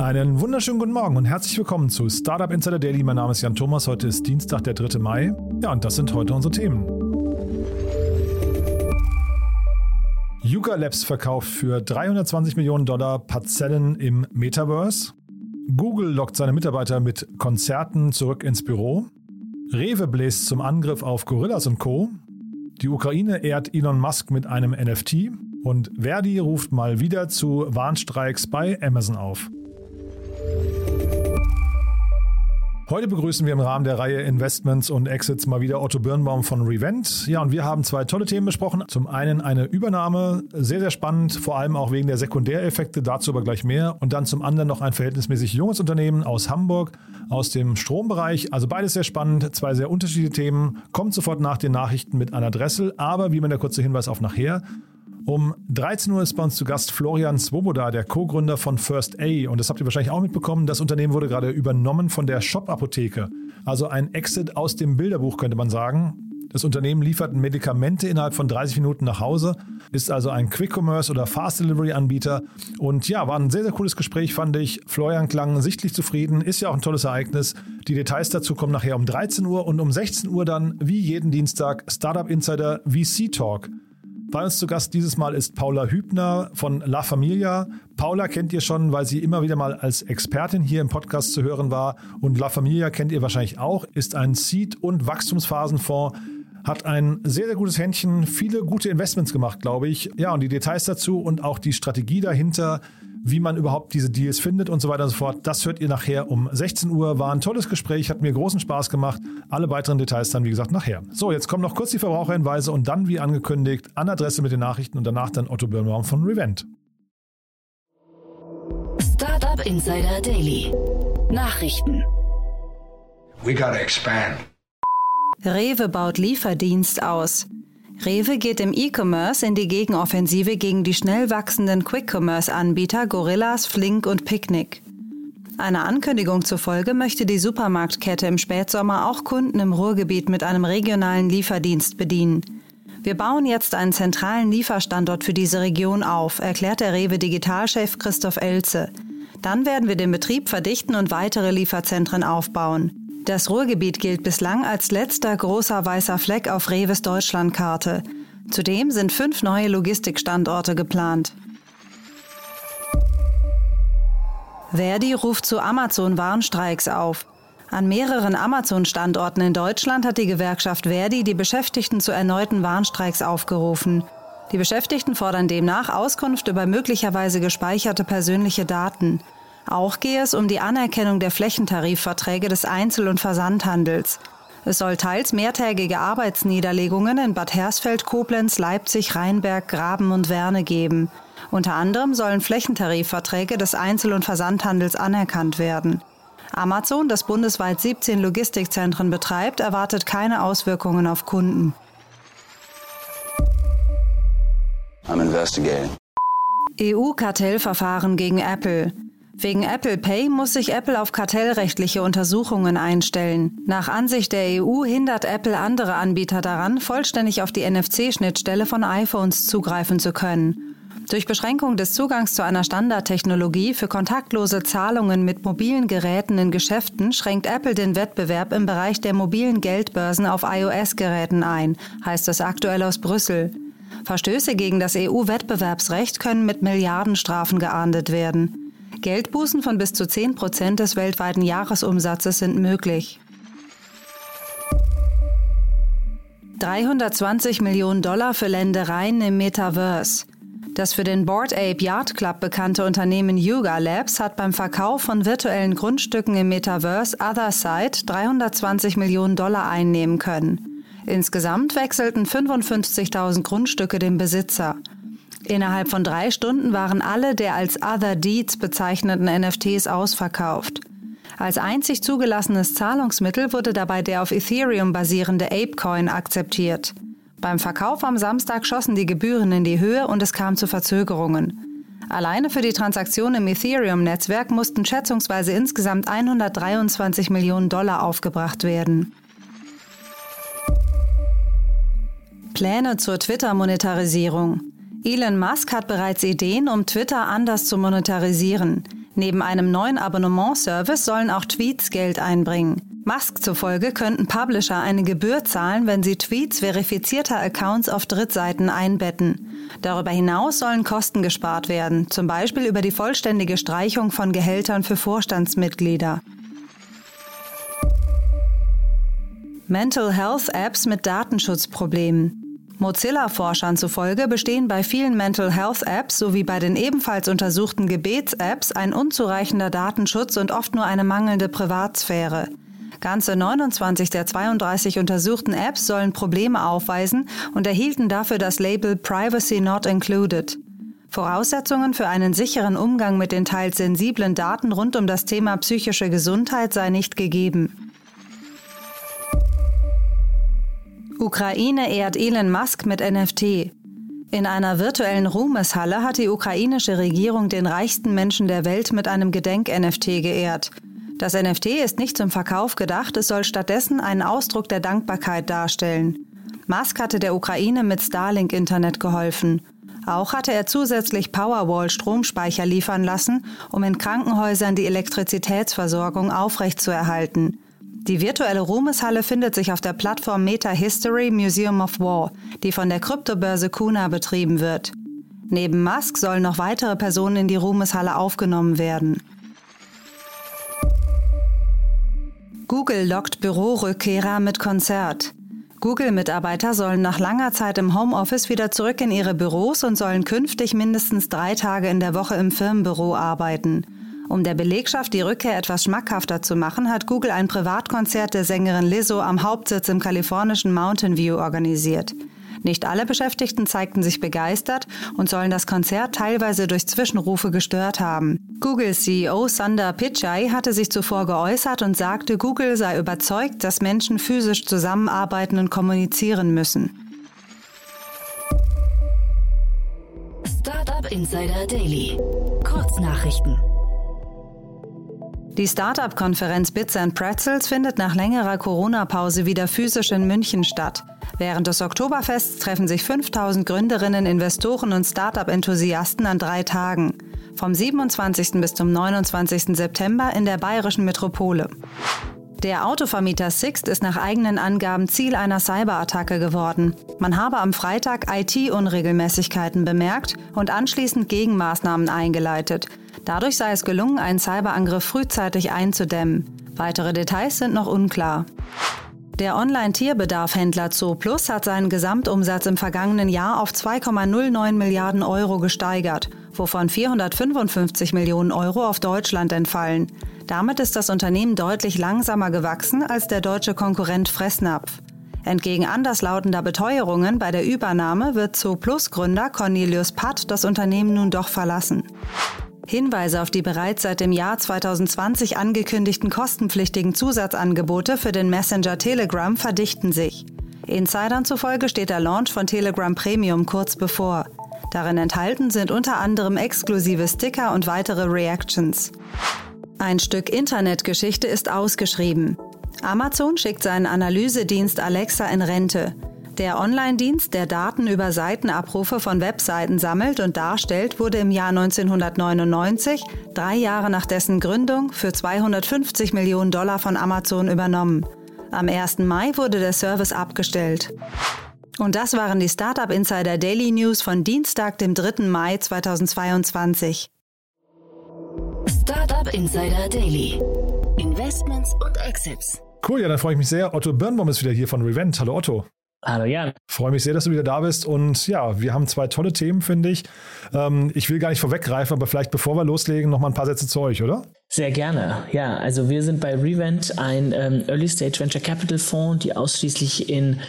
Einen wunderschönen guten Morgen und herzlich willkommen zu Startup Insider Daily. Mein Name ist Jan Thomas. Heute ist Dienstag, der 3. Mai. Ja, und das sind heute unsere Themen. Yuga Labs verkauft für 320 Millionen Dollar Parzellen im Metaverse. Google lockt seine Mitarbeiter mit Konzerten zurück ins Büro. Rewe bläst zum Angriff auf Gorillas und Co. Die Ukraine ehrt Elon Musk mit einem NFT. Und Verdi ruft mal wieder zu Warnstreiks bei Amazon auf. Heute begrüßen wir im Rahmen der Reihe Investments und Exits mal wieder Otto Birnbaum von Revent. Ja, und wir haben zwei tolle Themen besprochen. Zum einen eine Übernahme, sehr, sehr spannend, vor allem auch wegen der Sekundäreffekte, dazu aber gleich mehr. Und dann zum anderen noch ein verhältnismäßig junges Unternehmen aus Hamburg, aus dem Strombereich. Also beides sehr spannend, zwei sehr unterschiedliche Themen. Kommt sofort nach den Nachrichten mit Anna Dressel, aber wie immer der kurze Hinweis auf nachher. Um 13 Uhr ist bei uns zu Gast Florian Swoboda, der Co-Gründer von First A. Und das habt ihr wahrscheinlich auch mitbekommen. Das Unternehmen wurde gerade übernommen von der Shop-Apotheke. Also ein Exit aus dem Bilderbuch, könnte man sagen. Das Unternehmen liefert Medikamente innerhalb von 30 Minuten nach Hause, ist also ein Quick-Commerce oder Fast-Delivery-Anbieter. Und ja, war ein sehr, sehr cooles Gespräch, fand ich. Florian klang sichtlich zufrieden, ist ja auch ein tolles Ereignis. Die Details dazu kommen nachher um 13 Uhr und um 16 Uhr dann, wie jeden Dienstag, Startup Insider VC Talk. Bei uns zu Gast dieses Mal ist Paula Hübner von La Familia. Paula kennt ihr schon, weil sie immer wieder mal als Expertin hier im Podcast zu hören war. Und La Familia kennt ihr wahrscheinlich auch, ist ein Seed- und Wachstumsphasenfonds, hat ein sehr, sehr gutes Händchen, viele gute Investments gemacht, glaube ich. Ja, und die Details dazu und auch die Strategie dahinter wie man überhaupt diese Deals findet und so weiter und so fort. Das hört ihr nachher um 16 Uhr. War ein tolles Gespräch, hat mir großen Spaß gemacht. Alle weiteren Details dann, wie gesagt, nachher. So, jetzt kommen noch kurz die Verbraucherhinweise und dann, wie angekündigt, an Adresse mit den Nachrichten und danach dann Otto Birnbaum von Revent. Startup Insider Daily. Nachrichten. We gotta expand. Rewe baut Lieferdienst aus. Rewe geht im E-Commerce in die Gegenoffensive gegen die schnell wachsenden Quick-Commerce-Anbieter Gorillas, Flink und Picnic. Einer Ankündigung zufolge möchte die Supermarktkette im Spätsommer auch Kunden im Ruhrgebiet mit einem regionalen Lieferdienst bedienen. Wir bauen jetzt einen zentralen Lieferstandort für diese Region auf, erklärt der Rewe Digitalchef Christoph Elze. Dann werden wir den Betrieb verdichten und weitere Lieferzentren aufbauen. Das Ruhrgebiet gilt bislang als letzter großer weißer Fleck auf Reves Deutschlandkarte. Zudem sind fünf neue Logistikstandorte geplant. Verdi ruft zu Amazon-Warnstreiks auf. An mehreren Amazon-Standorten in Deutschland hat die Gewerkschaft Verdi die Beschäftigten zu erneuten Warnstreiks aufgerufen. Die Beschäftigten fordern demnach Auskunft über möglicherweise gespeicherte persönliche Daten. Auch gehe es um die Anerkennung der Flächentarifverträge des Einzel- und Versandhandels. Es soll teils mehrtägige Arbeitsniederlegungen in Bad Hersfeld, Koblenz, Leipzig, Rheinberg, Graben und Werne geben. Unter anderem sollen Flächentarifverträge des Einzel- und Versandhandels anerkannt werden. Amazon, das bundesweit 17 Logistikzentren betreibt, erwartet keine Auswirkungen auf Kunden. EU-Kartellverfahren gegen Apple. Wegen Apple Pay muss sich Apple auf kartellrechtliche Untersuchungen einstellen. Nach Ansicht der EU hindert Apple andere Anbieter daran, vollständig auf die NFC-Schnittstelle von iPhones zugreifen zu können. Durch Beschränkung des Zugangs zu einer Standardtechnologie für kontaktlose Zahlungen mit mobilen Geräten in Geschäften schränkt Apple den Wettbewerb im Bereich der mobilen Geldbörsen auf iOS-Geräten ein, heißt es aktuell aus Brüssel. Verstöße gegen das EU-Wettbewerbsrecht können mit Milliardenstrafen geahndet werden. Geldbußen von bis zu 10 Prozent des weltweiten Jahresumsatzes sind möglich. 320 Millionen Dollar für Ländereien im Metaverse. Das für den Board Ape Yard Club bekannte Unternehmen Yuga Labs hat beim Verkauf von virtuellen Grundstücken im Metaverse Otherside 320 Millionen Dollar einnehmen können. Insgesamt wechselten 55.000 Grundstücke den Besitzer. Innerhalb von drei Stunden waren alle der als Other Deeds bezeichneten NFTs ausverkauft. Als einzig zugelassenes Zahlungsmittel wurde dabei der auf Ethereum basierende Apecoin akzeptiert. Beim Verkauf am Samstag schossen die Gebühren in die Höhe und es kam zu Verzögerungen. Alleine für die Transaktion im Ethereum-Netzwerk mussten schätzungsweise insgesamt 123 Millionen Dollar aufgebracht werden. Pläne zur Twitter-Monetarisierung. Elon Musk hat bereits Ideen, um Twitter anders zu monetarisieren. Neben einem neuen Abonnementservice sollen auch Tweets Geld einbringen. Musk zufolge könnten Publisher eine Gebühr zahlen, wenn sie Tweets verifizierter Accounts auf Drittseiten einbetten. Darüber hinaus sollen Kosten gespart werden, zum Beispiel über die vollständige Streichung von Gehältern für Vorstandsmitglieder. Mental Health Apps mit Datenschutzproblemen. Mozilla-Forschern zufolge bestehen bei vielen Mental Health Apps sowie bei den ebenfalls untersuchten Gebets-Apps ein unzureichender Datenschutz und oft nur eine mangelnde Privatsphäre. Ganze 29 der 32 untersuchten Apps sollen Probleme aufweisen und erhielten dafür das Label Privacy Not Included. Voraussetzungen für einen sicheren Umgang mit den teils sensiblen Daten rund um das Thema psychische Gesundheit sei nicht gegeben. Ukraine ehrt Elon Musk mit NFT. In einer virtuellen Ruhmeshalle hat die ukrainische Regierung den reichsten Menschen der Welt mit einem Gedenk-NFT geehrt. Das NFT ist nicht zum Verkauf gedacht, es soll stattdessen einen Ausdruck der Dankbarkeit darstellen. Musk hatte der Ukraine mit Starlink-Internet geholfen. Auch hatte er zusätzlich Powerwall-Stromspeicher liefern lassen, um in Krankenhäusern die Elektrizitätsversorgung aufrechtzuerhalten. Die virtuelle Ruhmeshalle findet sich auf der Plattform Meta History Museum of War, die von der Kryptobörse Kuna betrieben wird. Neben Musk sollen noch weitere Personen in die Ruhmeshalle aufgenommen werden. Google lockt Bürorückkehrer mit Konzert. Google-Mitarbeiter sollen nach langer Zeit im Homeoffice wieder zurück in ihre Büros und sollen künftig mindestens drei Tage in der Woche im Firmenbüro arbeiten. Um der Belegschaft die Rückkehr etwas schmackhafter zu machen, hat Google ein Privatkonzert der Sängerin Lizzo am Hauptsitz im kalifornischen Mountain View organisiert. Nicht alle Beschäftigten zeigten sich begeistert und sollen das Konzert teilweise durch Zwischenrufe gestört haben. Google-CEO Sundar Pichai hatte sich zuvor geäußert und sagte, Google sei überzeugt, dass Menschen physisch zusammenarbeiten und kommunizieren müssen. Startup Insider Daily. Kurznachrichten. Die Startup-Konferenz Bits and Pretzels findet nach längerer Corona-Pause wieder physisch in München statt. Während des Oktoberfests treffen sich 5000 Gründerinnen, Investoren und Startup-Enthusiasten an drei Tagen. Vom 27. bis zum 29. September in der bayerischen Metropole. Der Autovermieter Sixt ist nach eigenen Angaben Ziel einer Cyberattacke geworden. Man habe am Freitag IT-Unregelmäßigkeiten bemerkt und anschließend Gegenmaßnahmen eingeleitet. Dadurch sei es gelungen, einen Cyberangriff frühzeitig einzudämmen. Weitere Details sind noch unklar. Der Online-Tierbedarfhändler Zooplus hat seinen Gesamtumsatz im vergangenen Jahr auf 2,09 Milliarden Euro gesteigert, wovon 455 Millionen Euro auf Deutschland entfallen. Damit ist das Unternehmen deutlich langsamer gewachsen als der deutsche Konkurrent Fressnapf. Entgegen anderslautender Beteuerungen bei der Übernahme wird Zooplus-Gründer Cornelius Patt das Unternehmen nun doch verlassen. Hinweise auf die bereits seit dem Jahr 2020 angekündigten kostenpflichtigen Zusatzangebote für den Messenger Telegram verdichten sich. Insidern zufolge steht der Launch von Telegram Premium kurz bevor. Darin enthalten sind unter anderem exklusive Sticker und weitere Reactions. Ein Stück Internetgeschichte ist ausgeschrieben. Amazon schickt seinen Analysedienst Alexa in Rente. Der Online-Dienst, der Daten über Seitenabrufe von Webseiten sammelt und darstellt, wurde im Jahr 1999, drei Jahre nach dessen Gründung, für 250 Millionen Dollar von Amazon übernommen. Am 1. Mai wurde der Service abgestellt. Und das waren die Startup Insider Daily News von Dienstag, dem 3. Mai 2022. Startup Insider Daily. Investments und Exits. Cool, ja, dann freue ich mich sehr. Otto Birnbaum ist wieder hier von Revent. Hallo Otto. Hallo Jan. Freue mich sehr, dass du wieder da bist. Und ja, wir haben zwei tolle Themen, finde ich. Ähm, ich will gar nicht vorweggreifen, aber vielleicht bevor wir loslegen, noch mal ein paar Sätze zu euch, oder? Sehr gerne. Ja, also wir sind bei Revent ein ähm, Early Stage Venture Capital Fonds, die ausschließlich in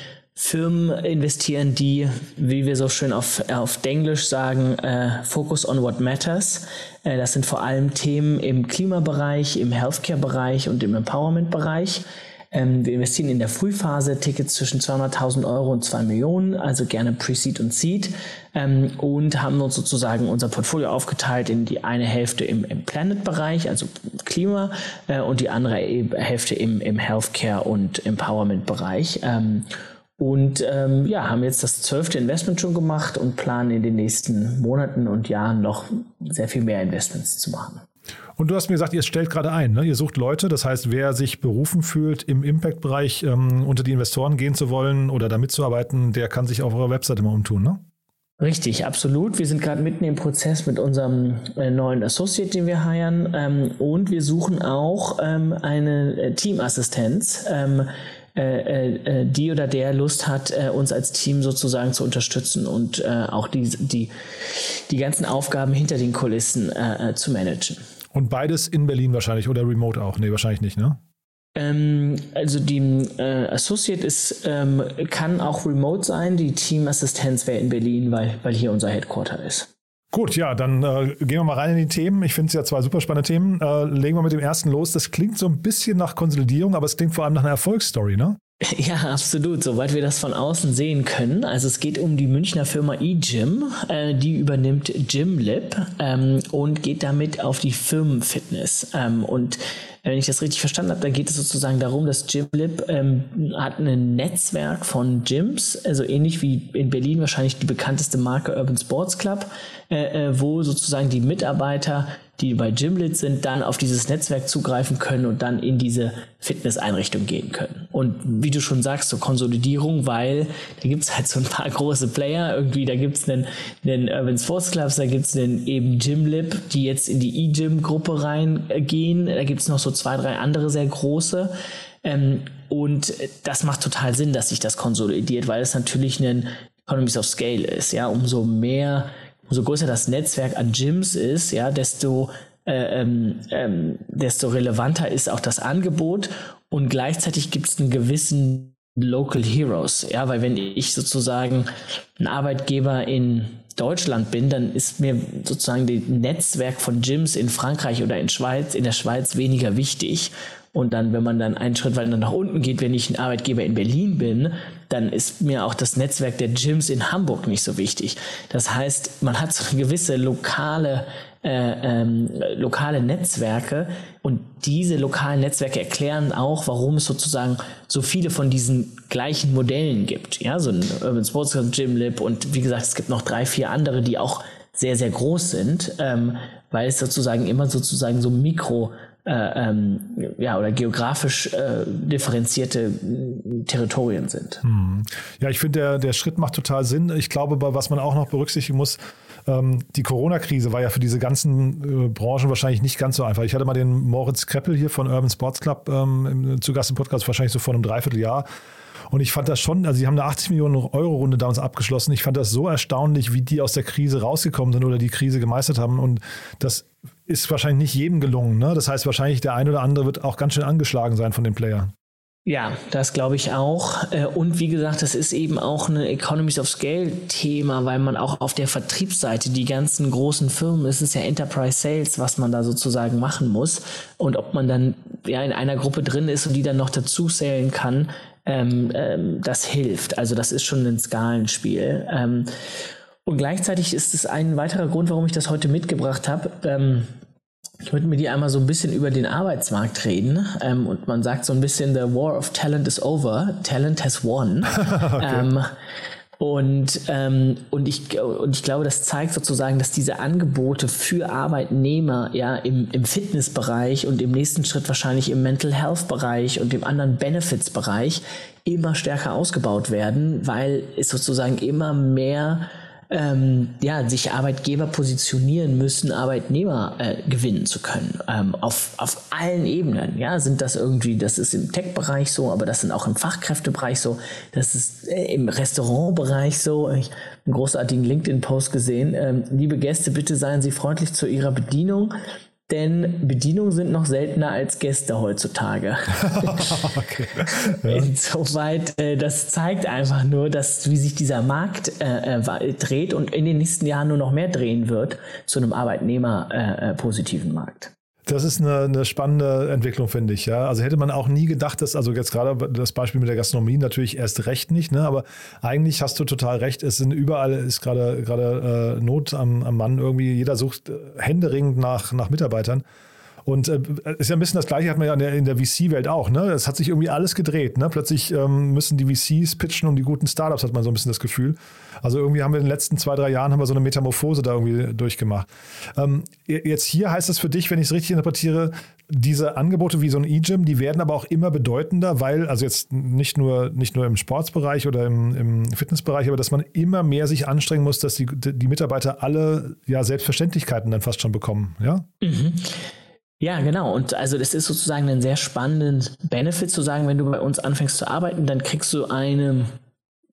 Firmen investieren, die, wie wir so schön auf, auf Englisch sagen, äh, Focus on what matters. Äh, das sind vor allem Themen im Klimabereich, im Healthcare-Bereich und im Empowerment-Bereich. Ähm, wir investieren in der Frühphase Tickets zwischen 200.000 Euro und 2 Millionen, also gerne Pre-Seed und Seed ähm, und haben uns sozusagen unser Portfolio aufgeteilt in die eine Hälfte im, im Planet-Bereich, also Klima, äh, und die andere Hälfte im, im Healthcare- und Empowerment-Bereich. Ähm, und ähm, ja, haben jetzt das zwölfte Investment schon gemacht und planen in den nächsten Monaten und Jahren noch sehr viel mehr Investments zu machen. Und du hast mir gesagt, ihr stellt gerade ein, ne? ihr sucht Leute, das heißt, wer sich berufen fühlt, im Impact-Bereich ähm, unter die Investoren gehen zu wollen oder da mitzuarbeiten, der kann sich auf eurer Webseite mal umtun, ne? Richtig, absolut. Wir sind gerade mitten im Prozess mit unserem äh, neuen Associate, den wir heiren. Ähm, und wir suchen auch ähm, eine äh, Teamassistenz. Ähm, äh, äh, die oder der Lust hat, äh, uns als Team sozusagen zu unterstützen und äh, auch die, die, die ganzen Aufgaben hinter den Kulissen äh, zu managen. Und beides in Berlin wahrscheinlich oder remote auch? Nee, wahrscheinlich nicht, ne? Ähm, also die äh, Associate ist, ähm, kann auch remote sein. Die Teamassistenz wäre in Berlin, weil, weil hier unser Headquarter ist. Gut, ja, dann äh, gehen wir mal rein in die Themen. Ich finde es ja zwei super spannende Themen. Äh, legen wir mit dem ersten los. Das klingt so ein bisschen nach Konsolidierung, aber es klingt vor allem nach einer Erfolgsstory, ne? Ja, absolut, soweit wir das von außen sehen können. Also es geht um die Münchner Firma eGym, äh, die übernimmt GymLib ähm, und geht damit auf die Firmenfitness. Ähm, und wenn ich das richtig verstanden habe, dann geht es sozusagen darum, dass GymLib ähm, hat ein Netzwerk von Gyms, also ähnlich wie in Berlin wahrscheinlich die bekannteste Marke Urban Sports Club, äh, äh, wo sozusagen die Mitarbeiter die bei Gymlit sind, dann auf dieses Netzwerk zugreifen können und dann in diese Fitnesseinrichtung gehen können. Und wie du schon sagst, so Konsolidierung, weil da gibt's halt so ein paar große Player. Irgendwie, da gibt's einen, einen Urban Sports Clubs, da gibt's einen eben Gymlib, die jetzt in die E-Gym-Gruppe reingehen. Da gibt's noch so zwei, drei andere sehr große. Ähm, und das macht total Sinn, dass sich das konsolidiert, weil es natürlich ein Economies of Scale ist. Ja, umso mehr umso größer das Netzwerk an Gyms ist, ja, desto ähm, ähm, desto relevanter ist auch das Angebot und gleichzeitig gibt es einen gewissen Local Heroes, ja, weil wenn ich sozusagen ein Arbeitgeber in Deutschland bin, dann ist mir sozusagen das Netzwerk von Gyms in Frankreich oder in Schweiz, in der Schweiz weniger wichtig. Und dann, wenn man dann einen Schritt weiter nach unten geht, wenn ich ein Arbeitgeber in Berlin bin, dann ist mir auch das Netzwerk der Gyms in Hamburg nicht so wichtig. Das heißt, man hat so eine gewisse lokale äh, ähm, lokale Netzwerke und diese lokalen Netzwerke erklären auch, warum es sozusagen so viele von diesen gleichen Modellen gibt. Ja, so ein Urban Sports Club, Gymlib und wie gesagt, es gibt noch drei, vier andere, die auch sehr, sehr groß sind, ähm, weil es sozusagen immer sozusagen so Mikro äh, ähm, ja, oder geografisch äh, differenzierte äh, Territorien sind. Hm. Ja, ich finde, der, der Schritt macht total Sinn. Ich glaube, was man auch noch berücksichtigen muss, die Corona-Krise war ja für diese ganzen äh, Branchen wahrscheinlich nicht ganz so einfach. Ich hatte mal den Moritz Kreppel hier von Urban Sports Club ähm, zu Gast im Podcast, wahrscheinlich so vor einem Dreivierteljahr. Und ich fand das schon, also sie haben eine 80 Millionen Euro Runde damals abgeschlossen. Ich fand das so erstaunlich, wie die aus der Krise rausgekommen sind oder die Krise gemeistert haben. Und das ist wahrscheinlich nicht jedem gelungen. Ne? Das heißt, wahrscheinlich der ein oder andere wird auch ganz schön angeschlagen sein von den Playern. Ja, das glaube ich auch. Äh, und wie gesagt, das ist eben auch ein Economies of Scale Thema, weil man auch auf der Vertriebsseite die ganzen großen Firmen, es ist ja Enterprise Sales, was man da sozusagen machen muss. Und ob man dann ja in einer Gruppe drin ist und die dann noch dazu zählen kann, ähm, ähm, das hilft. Also das ist schon ein Skalenspiel. Ähm, und gleichzeitig ist es ein weiterer Grund, warum ich das heute mitgebracht habe. Ich würde mit dir einmal so ein bisschen über den Arbeitsmarkt reden. Ähm, und man sagt so ein bisschen, the war of talent is over. Talent has won. okay. ähm, und, ähm, und, ich, und ich glaube, das zeigt sozusagen, dass diese Angebote für Arbeitnehmer ja im, im Fitnessbereich und im nächsten Schritt wahrscheinlich im Mental Health Bereich und im anderen Benefits Bereich immer stärker ausgebaut werden, weil es sozusagen immer mehr ähm, ja, sich Arbeitgeber positionieren müssen, Arbeitnehmer äh, gewinnen zu können. Ähm, auf, auf allen Ebenen. Ja, sind das irgendwie, das ist im Tech-Bereich so, aber das sind auch im Fachkräftebereich so, das ist äh, im Restaurantbereich so. Ich habe einen großartigen LinkedIn-Post gesehen. Ähm, liebe Gäste, bitte seien Sie freundlich zu Ihrer Bedienung denn Bedienungen sind noch seltener als Gäste heutzutage. okay. ja. Insoweit, äh, das zeigt einfach nur, dass wie sich dieser Markt äh, äh dreht und in den nächsten Jahren nur noch mehr drehen wird zu einem Arbeitnehmer äh, äh positiven Markt. Das ist eine, eine, spannende Entwicklung, finde ich. Ja, also hätte man auch nie gedacht, dass also jetzt gerade das Beispiel mit der Gastronomie natürlich erst recht nicht, ne? Aber eigentlich hast du total recht. Es sind überall ist gerade gerade äh, Not am, am Mann irgendwie. Jeder sucht äh, händeringend nach nach Mitarbeitern. Und äh, ist ja ein bisschen das Gleiche hat man ja in der, in der VC-Welt auch. Ne? Es hat sich irgendwie alles gedreht. Ne? Plötzlich ähm, müssen die VCs pitchen um die guten Startups, hat man so ein bisschen das Gefühl. Also irgendwie haben wir in den letzten zwei, drei Jahren haben wir so eine Metamorphose da irgendwie durchgemacht. Ähm, jetzt hier heißt es für dich, wenn ich es richtig interpretiere, diese Angebote wie so ein E-Gym, die werden aber auch immer bedeutender, weil, also jetzt nicht nur, nicht nur im Sportsbereich oder im, im Fitnessbereich, aber dass man immer mehr sich anstrengen muss, dass die, die Mitarbeiter alle ja Selbstverständlichkeiten dann fast schon bekommen, ja? Mhm. Ja, genau. Und also das ist sozusagen ein sehr spannender Benefit zu sagen, wenn du bei uns anfängst zu arbeiten, dann kriegst du eine,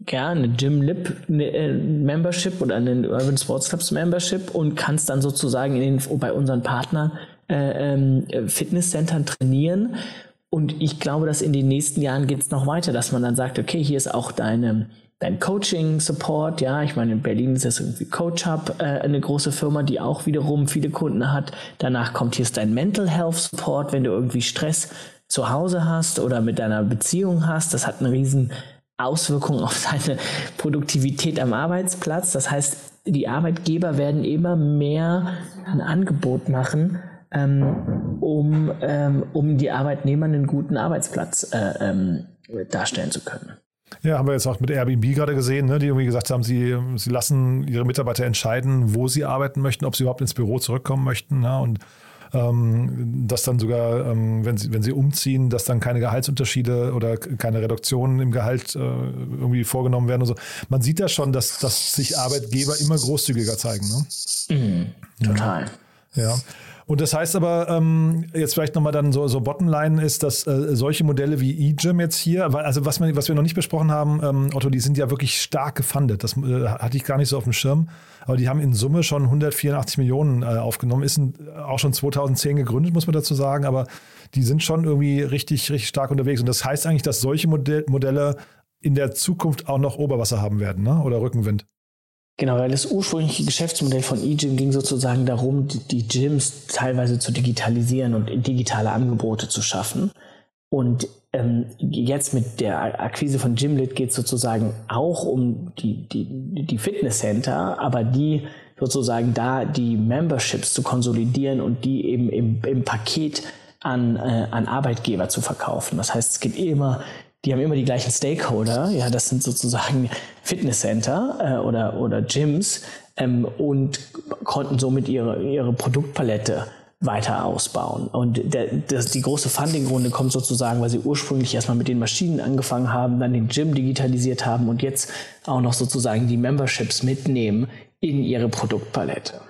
ja, eine Gym Lip äh, Membership oder eine Urban Sports Clubs Membership und kannst dann sozusagen in den, bei unseren Partnern äh, ähm, Fitnesscentern trainieren. Und ich glaube, dass in den nächsten Jahren geht es noch weiter, dass man dann sagt, okay, hier ist auch deine dein Coaching-Support, ja, ich meine, in Berlin ist das irgendwie Coach Hub, äh, eine große Firma, die auch wiederum viele Kunden hat. Danach kommt hier ist dein Mental Health Support, wenn du irgendwie Stress zu Hause hast oder mit deiner Beziehung hast. Das hat eine riesen Auswirkung auf deine Produktivität am Arbeitsplatz. Das heißt, die Arbeitgeber werden immer mehr ein Angebot machen, ähm, um, ähm, um die Arbeitnehmer einen guten Arbeitsplatz äh, ähm, darstellen zu können. Ja, haben wir jetzt auch mit Airbnb gerade gesehen, ne, die irgendwie gesagt haben, sie, sie lassen ihre Mitarbeiter entscheiden, wo sie arbeiten möchten, ob sie überhaupt ins Büro zurückkommen möchten. Ne, und ähm, dass dann sogar, ähm, wenn, sie, wenn sie umziehen, dass dann keine Gehaltsunterschiede oder keine Reduktionen im Gehalt äh, irgendwie vorgenommen werden und so. Man sieht ja schon, dass, dass sich Arbeitgeber immer großzügiger zeigen. Ne? Mhm, total. Ja. ja. Und das heißt aber, ähm, jetzt vielleicht nochmal dann so, so Bottomline ist, dass äh, solche Modelle wie eGym jetzt hier, weil, also was, man, was wir noch nicht besprochen haben, ähm, Otto, die sind ja wirklich stark gefundet. Das äh, hatte ich gar nicht so auf dem Schirm. Aber die haben in Summe schon 184 Millionen äh, aufgenommen. Ist ein, auch schon 2010 gegründet, muss man dazu sagen. Aber die sind schon irgendwie richtig, richtig stark unterwegs. Und das heißt eigentlich, dass solche Modell Modelle in der Zukunft auch noch Oberwasser haben werden, ne? oder Rückenwind. Genau, weil das ursprüngliche Geschäftsmodell von eGym ging sozusagen darum, die, Gyms teilweise zu digitalisieren und digitale Angebote zu schaffen. Und ähm, jetzt mit der Akquise von Gymlit geht es sozusagen auch um die, die, die Fitnesscenter, aber die sozusagen da die Memberships zu konsolidieren und die eben im, im Paket an, äh, an Arbeitgeber zu verkaufen. Das heißt, es geht immer die haben immer die gleichen Stakeholder. Ja, das sind sozusagen Fitnesscenter äh, oder, oder Gyms ähm, und konnten somit ihre, ihre Produktpalette weiter ausbauen. Und der, das, die große Funding-Runde kommt sozusagen, weil sie ursprünglich erstmal mit den Maschinen angefangen haben, dann den Gym digitalisiert haben und jetzt auch noch sozusagen die Memberships mitnehmen in ihre Produktpalette.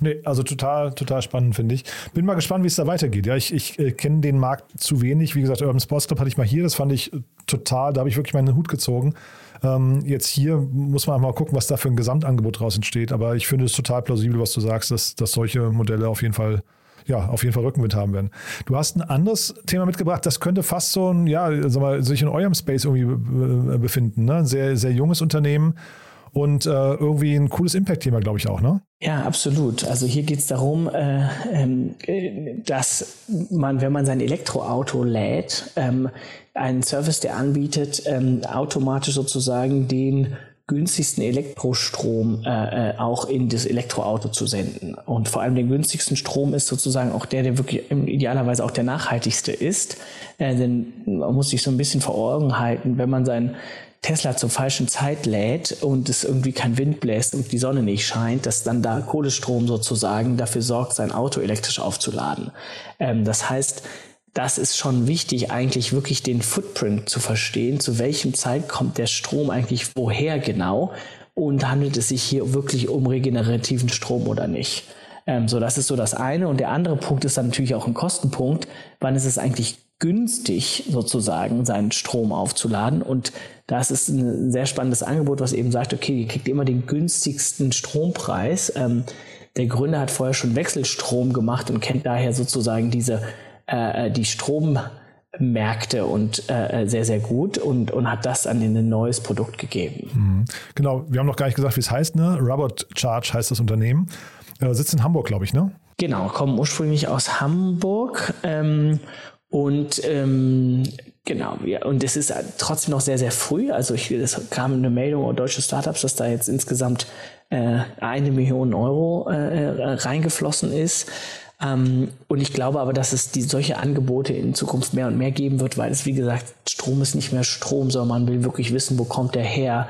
Nee, also total, total spannend, finde ich. Bin mal gespannt, wie es da weitergeht. Ja, ich, ich äh, kenne den Markt zu wenig. Wie gesagt, Urban Sports Club hatte ich mal hier. Das fand ich äh, total, da habe ich wirklich meinen Hut gezogen. Ähm, jetzt hier muss man mal gucken, was da für ein Gesamtangebot draus entsteht. Aber ich finde es total plausibel, was du sagst, dass, dass solche Modelle auf jeden Fall ja, auf jeden Fall Rückenwind haben werden. Du hast ein anderes Thema mitgebracht, das könnte fast so ein, ja, sag mal, sich in eurem Space irgendwie befinden. Ne? Ein sehr, sehr junges Unternehmen und äh, irgendwie ein cooles Impact-Thema, glaube ich auch, ne? Ja, absolut. Also hier geht es darum, äh, äh, dass man, wenn man sein Elektroauto lädt, ähm, einen Service, der anbietet, ähm, automatisch sozusagen den günstigsten Elektrostrom äh, äh, auch in das Elektroauto zu senden. Und vor allem den günstigsten Strom ist sozusagen auch der, der wirklich idealerweise auch der nachhaltigste ist. Äh, denn man muss sich so ein bisschen vor Augen halten, wenn man sein Tesla zur falschen Zeit lädt und es irgendwie kein Wind bläst und die Sonne nicht scheint, dass dann da Kohlestrom sozusagen dafür sorgt, sein Auto elektrisch aufzuladen. Ähm, das heißt, das ist schon wichtig, eigentlich wirklich den Footprint zu verstehen, zu welchem Zeit kommt der Strom eigentlich woher genau und handelt es sich hier wirklich um regenerativen Strom oder nicht. Ähm, so, das ist so das eine. Und der andere Punkt ist dann natürlich auch ein Kostenpunkt. Wann ist es eigentlich günstig sozusagen seinen Strom aufzuladen. Und das ist ein sehr spannendes Angebot, was eben sagt, okay, ihr kriegt immer den günstigsten Strompreis. Ähm, der Gründer hat vorher schon Wechselstrom gemacht und kennt daher sozusagen diese äh, die Strommärkte und äh, sehr, sehr gut und, und hat das an ein neues Produkt gegeben. Mhm. Genau, wir haben noch gar nicht gesagt, wie es heißt, ne? Robot Charge heißt das Unternehmen. Äh, sitzt in Hamburg, glaube ich, ne? Genau, kommen ursprünglich aus Hamburg ähm, und ähm, genau, ja, und es ist trotzdem noch sehr, sehr früh. Also ich, es kam eine Meldung an deutsche Startups, dass da jetzt insgesamt äh, eine Million Euro äh, reingeflossen ist. Ähm, und ich glaube aber, dass es die, solche Angebote in Zukunft mehr und mehr geben wird, weil es, wie gesagt, Strom ist nicht mehr Strom, sondern man will wirklich wissen, wo kommt der her,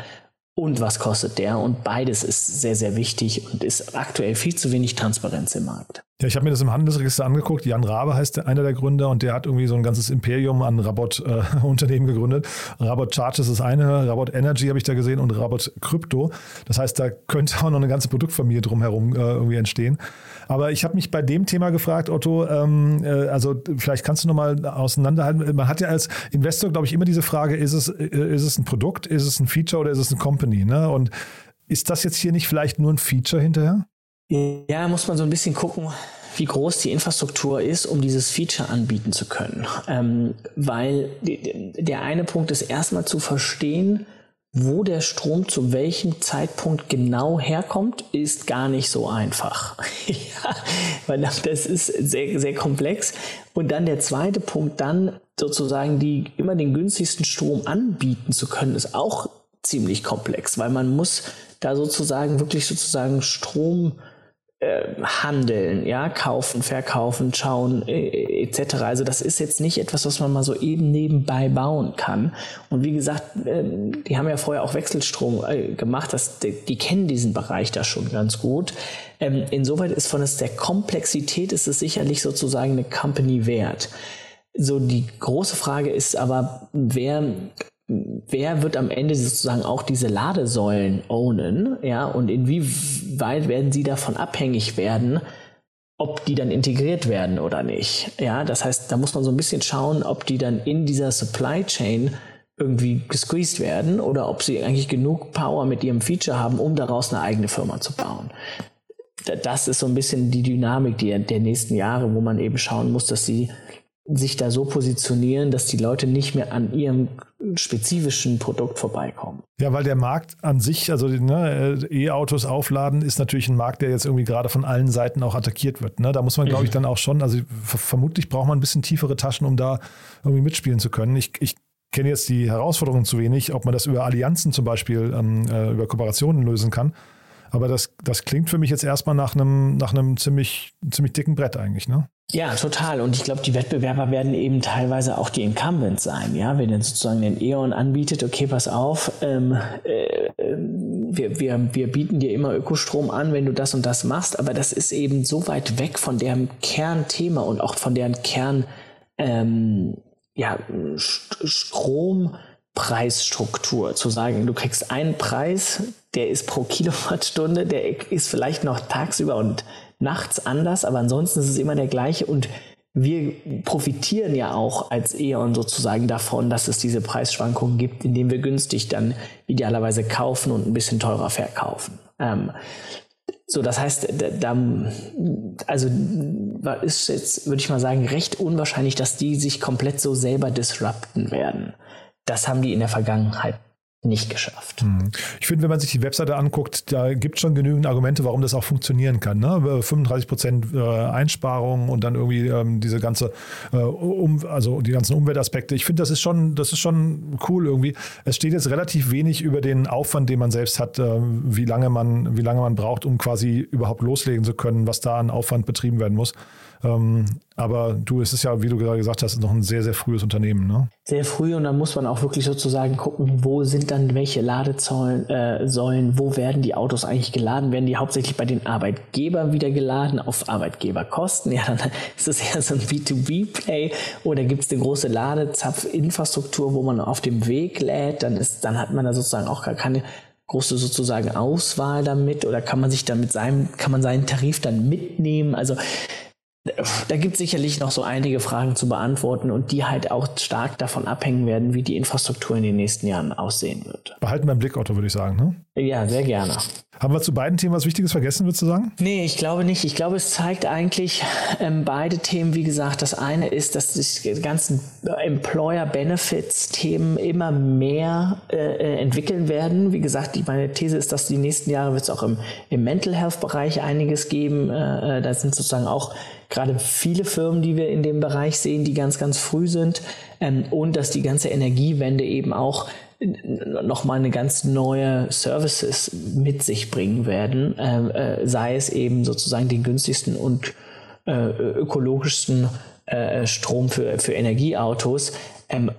und was kostet der. Und beides ist sehr, sehr wichtig und ist aktuell viel zu wenig Transparenz im Markt. Ja, ich habe mir das im Handelsregister angeguckt. Jan Rabe heißt einer der Gründer und der hat irgendwie so ein ganzes Imperium an Rabot-Unternehmen äh, gegründet. Rabot Charges ist eine, Rabot Energy habe ich da gesehen und Rabot Crypto. Das heißt, da könnte auch noch eine ganze Produktfamilie drumherum äh, irgendwie entstehen. Aber ich habe mich bei dem Thema gefragt, Otto, ähm, äh, also vielleicht kannst du nochmal auseinanderhalten. Man hat ja als Investor, glaube ich, immer diese Frage, ist es, äh, ist es ein Produkt, ist es ein Feature oder ist es eine Company? Ne? Und ist das jetzt hier nicht vielleicht nur ein Feature hinterher? Ja, muss man so ein bisschen gucken, wie groß die Infrastruktur ist, um dieses Feature anbieten zu können. Ähm, weil der eine Punkt ist erstmal zu verstehen, wo der Strom zu welchem Zeitpunkt genau herkommt, ist gar nicht so einfach. ja, weil das ist sehr, sehr komplex. Und dann der zweite Punkt, dann sozusagen die immer den günstigsten Strom anbieten zu können, ist auch ziemlich komplex, weil man muss da sozusagen wirklich sozusagen Strom äh, handeln, ja, kaufen, verkaufen, schauen, äh, etc. Also das ist jetzt nicht etwas, was man mal so eben nebenbei bauen kann. Und wie gesagt, äh, die haben ja vorher auch Wechselstrom äh, gemacht, das, die, die, kennen diesen Bereich da schon ganz gut. Ähm, insoweit ist von der Komplexität ist es sicherlich sozusagen eine Company wert. So die große Frage ist aber, wer wer wird am Ende sozusagen auch diese Ladesäulen ownen, ja, und inwieweit werden sie davon abhängig werden, ob die dann integriert werden oder nicht. Ja, das heißt, da muss man so ein bisschen schauen, ob die dann in dieser Supply Chain irgendwie gesqueezed werden oder ob sie eigentlich genug Power mit ihrem Feature haben, um daraus eine eigene Firma zu bauen. Das ist so ein bisschen die Dynamik der, der nächsten Jahre, wo man eben schauen muss, dass sie sich da so positionieren, dass die Leute nicht mehr an ihrem spezifischen Produkt vorbeikommen. Ja, weil der Markt an sich, also ne, E-Autos aufladen, ist natürlich ein Markt, der jetzt irgendwie gerade von allen Seiten auch attackiert wird. Ne? Da muss man, glaube ich, mhm. dann auch schon, also vermutlich braucht man ein bisschen tiefere Taschen, um da irgendwie mitspielen zu können. Ich, ich kenne jetzt die Herausforderungen zu wenig, ob man das über Allianzen zum Beispiel, ähm, äh, über Kooperationen lösen kann. Aber das, das klingt für mich jetzt erstmal nach einem, nach einem ziemlich, ziemlich dicken Brett eigentlich, ne? Ja, total. Und ich glaube, die Wettbewerber werden eben teilweise auch die Incumbents sein. Ja, wenn dann sozusagen den E.ON anbietet, okay, pass auf, ähm, äh, wir, wir, wir bieten dir immer Ökostrom an, wenn du das und das machst, aber das ist eben so weit weg von deren Kernthema und auch von deren Kern, ähm, ja, Strompreisstruktur zu sagen, du kriegst einen Preis, der ist pro Kilowattstunde, der ist vielleicht noch tagsüber und nachts anders, aber ansonsten ist es immer der gleiche und wir profitieren ja auch als E.ON sozusagen davon, dass es diese Preisschwankungen gibt, indem wir günstig dann idealerweise kaufen und ein bisschen teurer verkaufen. Ähm, so, das heißt, da, also ist jetzt, würde ich mal sagen, recht unwahrscheinlich, dass die sich komplett so selber disrupten werden. Das haben die in der Vergangenheit nicht geschafft. Mhm. Ich finde, wenn man sich die Webseite anguckt, da gibt es schon genügend Argumente, warum das auch funktionieren kann. Ne? 35 Prozent äh, Einsparung und dann irgendwie ähm, diese ganze, äh, um, also die ganzen Umweltaspekte. Ich finde, das ist schon, das ist schon cool irgendwie. Es steht jetzt relativ wenig über den Aufwand, den man selbst hat, äh, wie lange man, wie lange man braucht, um quasi überhaupt loslegen zu können, was da an Aufwand betrieben werden muss. Ähm, aber du, es ist ja, wie du gerade gesagt hast, noch ein sehr, sehr frühes Unternehmen. Ne? Sehr früh und da muss man auch wirklich sozusagen gucken, wo sind dann welche Ladesäulen, äh, wo werden die Autos eigentlich geladen? Werden die hauptsächlich bei den Arbeitgebern wieder geladen auf Arbeitgeberkosten? Ja, dann ist es eher so ein B2B-Play oder gibt es eine große Ladezapfinfrastruktur, wo man auf dem Weg lädt? Dann, ist, dann hat man da sozusagen auch gar keine große sozusagen Auswahl damit oder kann man sich dann mit kann man seinen Tarif dann mitnehmen? Also da gibt es sicherlich noch so einige Fragen zu beantworten und die halt auch stark davon abhängen werden, wie die Infrastruktur in den nächsten Jahren aussehen wird. Behalten wir im Blick, Otto, würde ich sagen. Ne? Ja, sehr gerne. Haben wir zu beiden Themen was Wichtiges vergessen, würdest du sagen? Nee, ich glaube nicht. Ich glaube, es zeigt eigentlich ähm, beide Themen, wie gesagt. Das eine ist, dass sich die ganzen Employer Benefits Themen immer mehr äh, äh, entwickeln werden. Wie gesagt, die, meine These ist, dass die nächsten Jahre wird es auch im, im Mental Health Bereich einiges geben. Äh, äh, da sind sozusagen auch gerade viele Firmen, die wir in dem Bereich sehen, die ganz, ganz früh sind. Ähm, und dass die ganze Energiewende eben auch nochmal eine ganz neue Services mit sich bringen werden, äh, äh, sei es eben sozusagen den günstigsten und äh, ökologischsten äh, Strom für, für Energieautos. Ähm,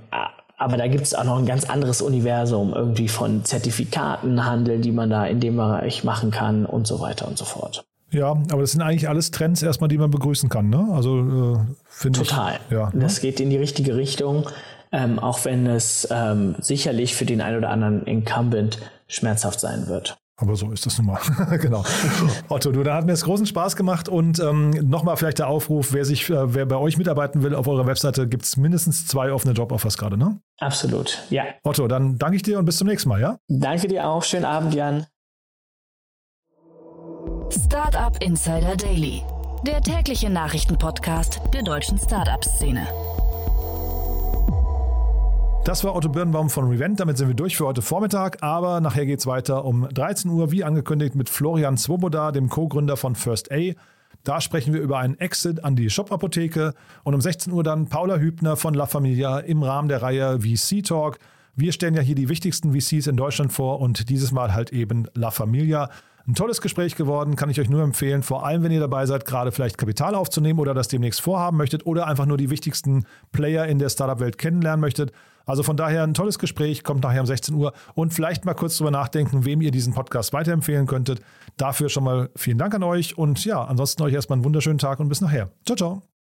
aber da gibt es auch noch ein ganz anderes Universum irgendwie von Zertifikatenhandel, die man da in dem Bereich machen kann und so weiter und so fort. Ja, aber das sind eigentlich alles Trends erstmal, die man begrüßen kann, ne? Also äh, finde ich. Total. Ja, ne? Das geht in die richtige Richtung ähm, auch wenn es ähm, sicherlich für den einen oder anderen Incumbent schmerzhaft sein wird. Aber so ist das nun mal. genau. Otto, du, da hat mir es großen Spaß gemacht und ähm, nochmal vielleicht der Aufruf, wer sich, äh, wer bei euch mitarbeiten will, auf eurer Webseite gibt es mindestens zwei offene Joboffers gerade, ne? Absolut, ja. Otto, dann danke ich dir und bis zum nächsten Mal, ja? Danke dir auch. Schönen Abend, Jan. Startup Insider Daily, der tägliche Nachrichtenpodcast der deutschen Startup-Szene. Das war Otto Birnbaum von Revent. Damit sind wir durch für heute Vormittag. Aber nachher geht es weiter um 13 Uhr, wie angekündigt, mit Florian Swoboda, dem Co-Gründer von First A. Da sprechen wir über einen Exit an die Shop-Apotheke. Und um 16 Uhr dann Paula Hübner von La Familia im Rahmen der Reihe VC Talk. Wir stellen ja hier die wichtigsten VCs in Deutschland vor und dieses Mal halt eben La Familia. Ein tolles Gespräch geworden, kann ich euch nur empfehlen, vor allem wenn ihr dabei seid, gerade vielleicht Kapital aufzunehmen oder das demnächst vorhaben möchtet oder einfach nur die wichtigsten Player in der Startup-Welt kennenlernen möchtet. Also von daher ein tolles Gespräch, kommt nachher um 16 Uhr und vielleicht mal kurz drüber nachdenken, wem ihr diesen Podcast weiterempfehlen könntet. Dafür schon mal vielen Dank an euch und ja, ansonsten euch erstmal einen wunderschönen Tag und bis nachher. Ciao, ciao.